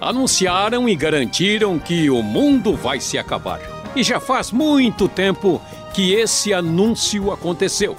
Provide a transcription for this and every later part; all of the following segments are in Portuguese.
Anunciaram e garantiram que o mundo vai se acabar. E já faz muito tempo que esse anúncio aconteceu.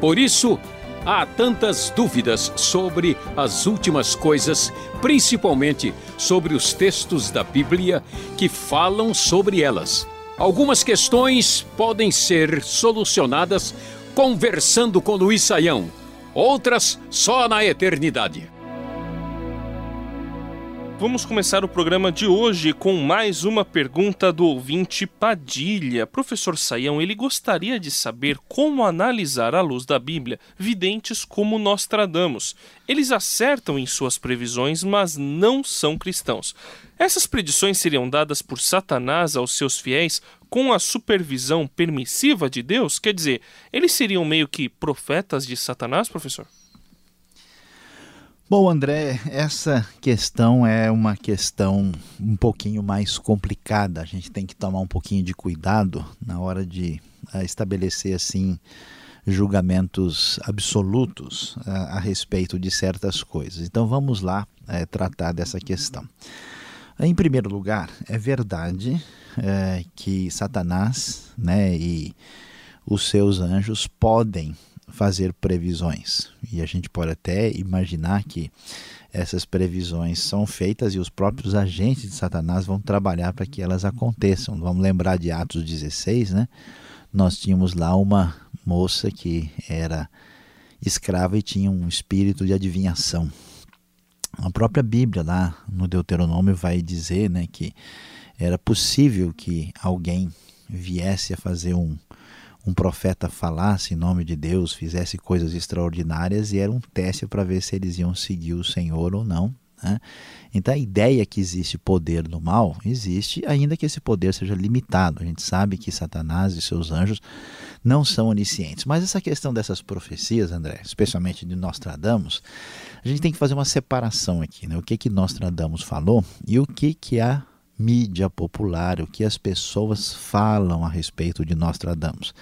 Por isso, há tantas dúvidas sobre as últimas coisas, principalmente sobre os textos da Bíblia que falam sobre elas. Algumas questões podem ser solucionadas conversando com Luiz Saião, outras só na eternidade. Vamos começar o programa de hoje com mais uma pergunta do ouvinte Padilha. Professor Saião, ele gostaria de saber como analisar à luz da Bíblia videntes como Nostradamus. Eles acertam em suas previsões, mas não são cristãos. Essas predições seriam dadas por Satanás aos seus fiéis com a supervisão permissiva de Deus? Quer dizer, eles seriam meio que profetas de Satanás, professor? Bom, André, essa questão é uma questão um pouquinho mais complicada. A gente tem que tomar um pouquinho de cuidado na hora de uh, estabelecer assim julgamentos absolutos uh, a respeito de certas coisas. Então vamos lá uh, tratar dessa questão. Em primeiro lugar, é verdade que Satanás né, e os seus anjos podem fazer previsões. E a gente pode até imaginar que essas previsões são feitas e os próprios agentes de Satanás vão trabalhar para que elas aconteçam. Vamos lembrar de Atos 16, né? Nós tínhamos lá uma moça que era escrava e tinha um espírito de adivinhação. A própria Bíblia lá no Deuteronômio vai dizer, né, que era possível que alguém viesse a fazer um um profeta falasse em nome de Deus, fizesse coisas extraordinárias e era um teste para ver se eles iam seguir o Senhor ou não. Né? Então a ideia que existe poder no mal existe, ainda que esse poder seja limitado. A gente sabe que Satanás e seus anjos não são oniscientes. Mas essa questão dessas profecias, André, especialmente de Nostradamus, a gente tem que fazer uma separação aqui. Né? O que, que Nostradamus falou e o que, que a mídia popular, o que as pessoas falam a respeito de Nostradamus.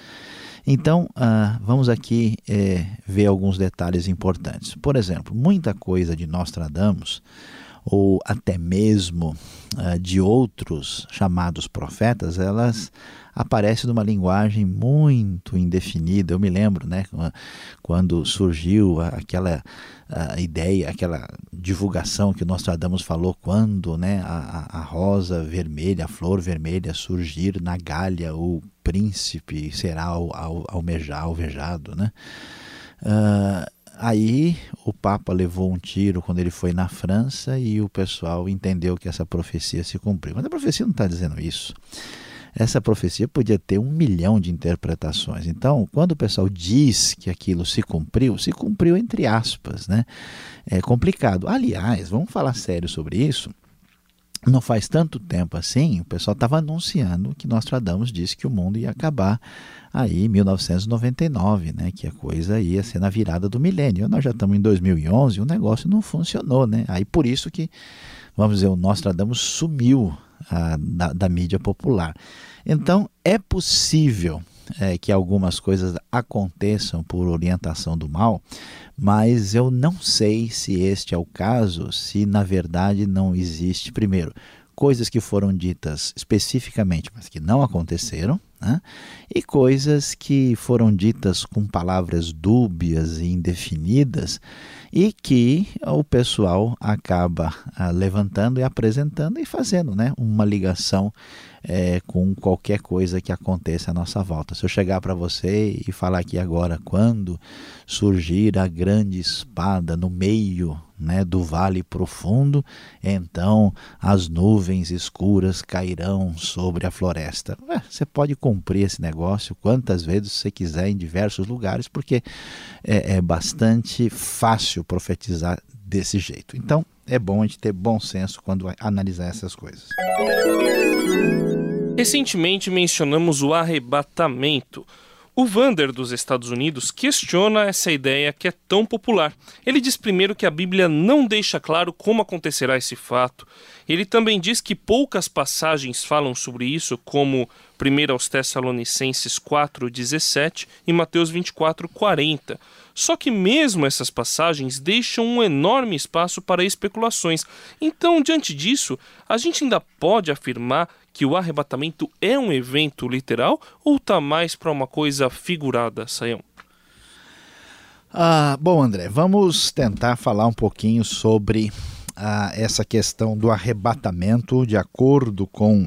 Então, uh, vamos aqui é, ver alguns detalhes importantes. Por exemplo, muita coisa de Nostradamus, ou até mesmo uh, de outros chamados profetas, elas aparece numa linguagem muito indefinida. Eu me lembro, né, quando surgiu aquela ideia, aquela divulgação que o Nostradamus falou quando, né, a, a rosa vermelha, a flor vermelha surgir na Gália, o príncipe será almejado, alvejado, né? Uh, aí o Papa levou um tiro quando ele foi na França e o pessoal entendeu que essa profecia se cumpriu. Mas a profecia não está dizendo isso essa profecia podia ter um milhão de interpretações. Então, quando o pessoal diz que aquilo se cumpriu, se cumpriu entre aspas, né? É complicado. Aliás, vamos falar sério sobre isso. Não faz tanto tempo assim, o pessoal estava anunciando que Nostradamus disse que o mundo ia acabar aí em 1999, né, que a coisa ia ser na virada do milênio. Nós já estamos em 2011 e o negócio não funcionou, né? Aí por isso que, vamos dizer, o Nostradamus sumiu a, da, da, mídia popular. Então, é possível é, que algumas coisas aconteçam por orientação do mal, mas eu não sei se este é o caso, se na verdade não existe, primeiro, coisas que foram ditas especificamente, mas que não aconteceram, né? e coisas que foram ditas com palavras dúbias e indefinidas e que o pessoal acaba ah, levantando e apresentando e fazendo né, uma ligação é, com qualquer coisa que aconteça à nossa volta. Se eu chegar para você e falar aqui agora, quando surgir a grande espada no meio né, do vale profundo, então as nuvens escuras cairão sobre a floresta. É, você pode cumprir esse negócio quantas vezes você quiser em diversos lugares, porque é, é bastante fácil profetizar desse jeito. Então é bom a gente ter bom senso quando analisar essas coisas. Recentemente mencionamos o arrebatamento. O Vander dos Estados Unidos questiona essa ideia que é tão popular. Ele diz primeiro que a Bíblia não deixa claro como acontecerá esse fato. Ele também diz que poucas passagens falam sobre isso, como 1 aos Tessalonicenses 4,17 e Mateus 24,40. Só que mesmo essas passagens deixam um enorme espaço para especulações. Então, diante disso, a gente ainda pode afirmar que o arrebatamento é um evento literal ou está mais para uma coisa figurada, Saião? Ah, bom, André, vamos tentar falar um pouquinho sobre ah, essa questão do arrebatamento, de acordo com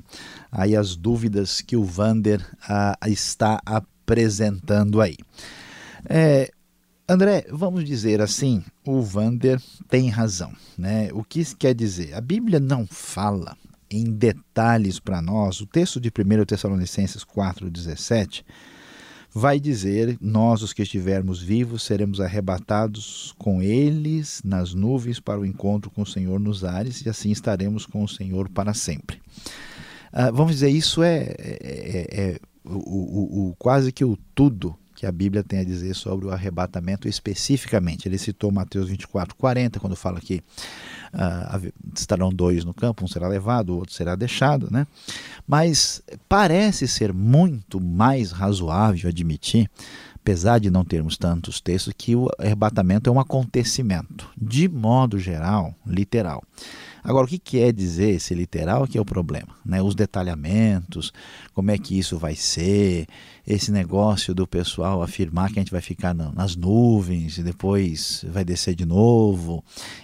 aí as dúvidas que o Vander ah, está apresentando aí. É, André, vamos dizer assim, o Vander tem razão. Né? O que isso quer dizer? A Bíblia não fala em detalhes para nós. O texto de 1 Tessalonicenses 4,17 vai dizer: Nós, os que estivermos vivos, seremos arrebatados com eles nas nuvens para o encontro com o Senhor nos ares, e assim estaremos com o Senhor para sempre. Ah, vamos dizer, isso é, é, é, é o, o, o, quase que o tudo que a Bíblia tem a dizer sobre o arrebatamento especificamente. Ele citou Mateus 24, 40, quando fala que uh, estarão dois no campo, um será levado, o outro será deixado, né? Mas parece ser muito mais razoável admitir, apesar de não termos tantos textos, que o arrebatamento é um acontecimento, de modo geral, literal. Agora, o que quer dizer esse literal que é o problema? Né? Os detalhamentos, como é que isso vai ser, esse negócio do pessoal afirmar que a gente vai ficar nas nuvens e depois vai descer de novo,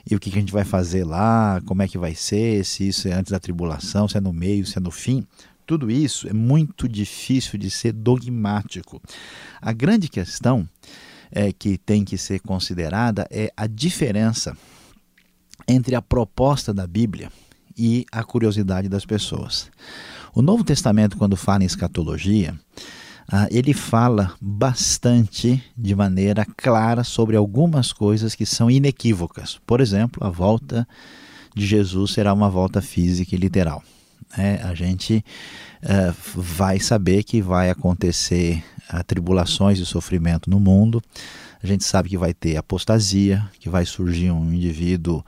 e o que a gente vai fazer lá, como é que vai ser, se isso é antes da tribulação, se é no meio, se é no fim. Tudo isso é muito difícil de ser dogmático. A grande questão é, que tem que ser considerada é a diferença entre a proposta da Bíblia e a curiosidade das pessoas. O Novo Testamento, quando fala em escatologia, ah, ele fala bastante de maneira clara sobre algumas coisas que são inequívocas. Por exemplo, a volta de Jesus será uma volta física e literal. É, a gente uh, vai saber que vai acontecer uh, tribulações e sofrimento no mundo. A gente sabe que vai ter apostasia, que vai surgir um indivíduo,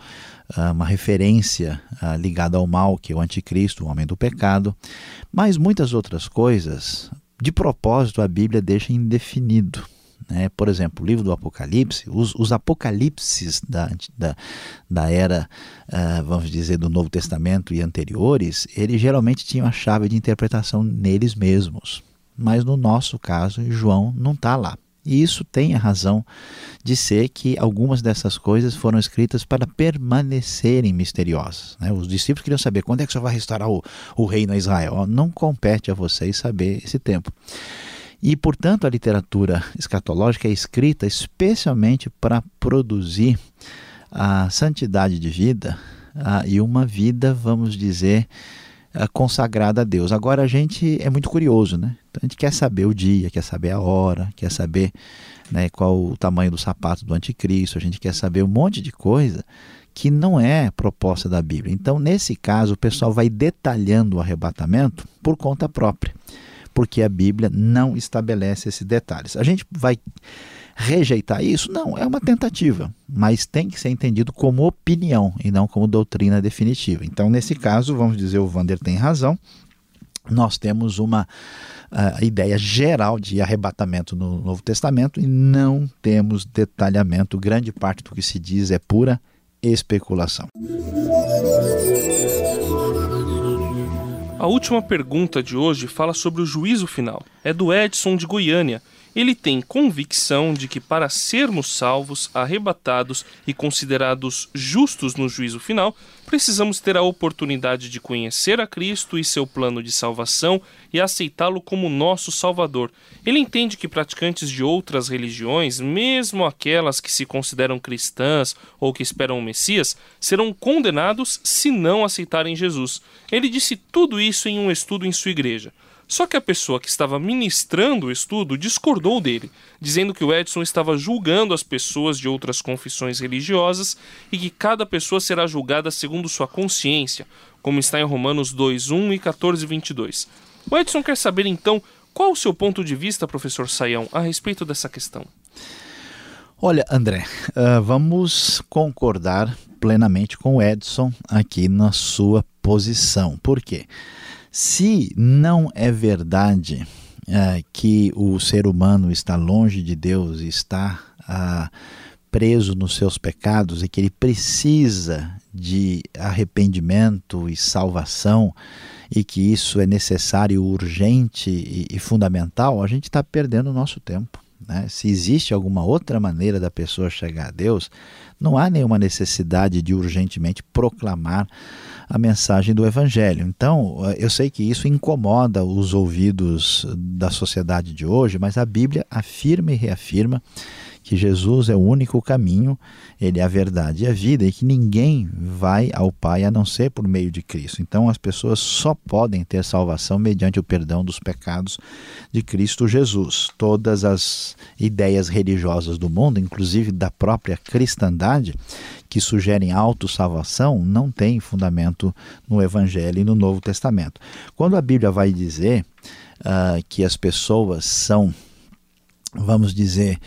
uh, uma referência ligada ao mal, que é o anticristo, o homem do pecado. Mas muitas outras coisas, de propósito, a Bíblia deixa indefinido. Né? Por exemplo, o livro do Apocalipse, os, os apocalipses da, da, da era, uh, vamos dizer, do Novo Testamento e anteriores, eles geralmente tinham a chave de interpretação neles mesmos. Mas no nosso caso, João não está lá. E isso tem a razão de ser que algumas dessas coisas foram escritas para permanecerem misteriosas. Né? Os discípulos queriam saber quando é que o Senhor vai restaurar o, o reino a Israel. Não compete a vocês saber esse tempo. E, portanto, a literatura escatológica é escrita especialmente para produzir a santidade de vida a, e uma vida, vamos dizer, consagrada a Deus. Agora, a gente é muito curioso, né? Então, a gente quer saber o dia, quer saber a hora, quer saber né, qual o tamanho do sapato do anticristo, a gente quer saber um monte de coisa que não é proposta da Bíblia. Então, nesse caso, o pessoal vai detalhando o arrebatamento por conta própria porque a Bíblia não estabelece esses detalhes. A gente vai rejeitar isso? Não, é uma tentativa, mas tem que ser entendido como opinião e não como doutrina definitiva. Então, nesse caso, vamos dizer, o Vander tem razão. Nós temos uma uh, ideia geral de arrebatamento no Novo Testamento e não temos detalhamento. Grande parte do que se diz é pura especulação. A última pergunta de hoje fala sobre o juízo final. É do Edson de Goiânia ele tem convicção de que para sermos salvos, arrebatados e considerados justos no juízo final, precisamos ter a oportunidade de conhecer a Cristo e seu plano de salvação e aceitá-lo como nosso Salvador. Ele entende que praticantes de outras religiões, mesmo aquelas que se consideram cristãs ou que esperam o Messias, serão condenados se não aceitarem Jesus. Ele disse tudo isso em um estudo em sua igreja. Só que a pessoa que estava ministrando o estudo discordou dele, dizendo que o Edson estava julgando as pessoas de outras confissões religiosas e que cada pessoa será julgada segundo sua consciência, como está em Romanos 2:1 e 14:22. O Edson quer saber então qual o seu ponto de vista, professor Saião, a respeito dessa questão. Olha, André, uh, vamos concordar plenamente com o Edson aqui na sua posição. Por quê? Se não é verdade é, que o ser humano está longe de Deus, está ah, preso nos seus pecados e que ele precisa de arrependimento e salvação e que isso é necessário, urgente e, e fundamental, a gente está perdendo o nosso tempo. Né? Se existe alguma outra maneira da pessoa chegar a Deus, não há nenhuma necessidade de urgentemente proclamar a mensagem do Evangelho. Então, eu sei que isso incomoda os ouvidos da sociedade de hoje, mas a Bíblia afirma e reafirma que Jesus é o único caminho, ele é a verdade e a vida e que ninguém vai ao Pai a não ser por meio de Cristo. Então as pessoas só podem ter salvação mediante o perdão dos pecados de Cristo Jesus. Todas as ideias religiosas do mundo, inclusive da própria cristandade, que sugerem autossalvação, não têm fundamento no Evangelho e no Novo Testamento. Quando a Bíblia vai dizer uh, que as pessoas são vamos dizer,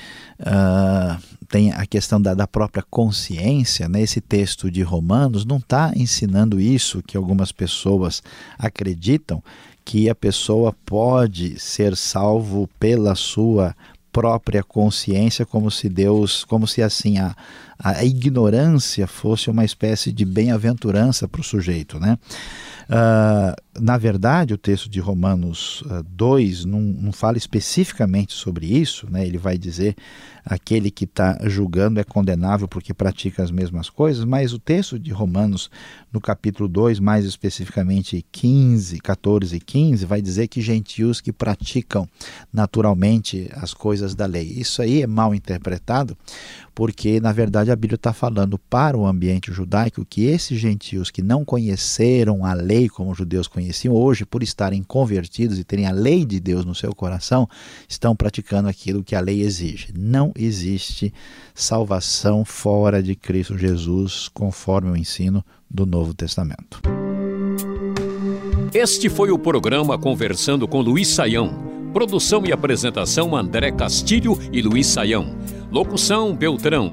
uh, tem a questão da, da própria consciência, né? esse texto de Romanos não está ensinando isso que algumas pessoas acreditam, que a pessoa pode ser salvo pela sua própria consciência, como se Deus, como se assim a, a ignorância fosse uma espécie de bem-aventurança para o sujeito, né? Uh, na verdade, o texto de Romanos uh, 2 não, não, fala especificamente sobre isso, né? ele vai dizer aquele que está julgando é condenável porque pratica as mesmas coisas, mas o texto de Romanos, no capítulo 2, mais especificamente 15, 14 e 15, vai dizer que gentios que praticam naturalmente as coisas da lei. Isso aí é mal interpretado, porque na verdade a Bíblia está falando para o ambiente judaico que esses gentios que não conheceram a lei como os judeus conheciam, hoje, por estarem convertidos e terem a lei de Deus no seu coração, estão praticando aquilo que a lei exige. Não existe salvação fora de Cristo Jesus, conforme o ensino do Novo Testamento. Este foi o programa Conversando com Luiz Saião. Produção e apresentação André Castilho e Luiz Saião. Locução Beltrão.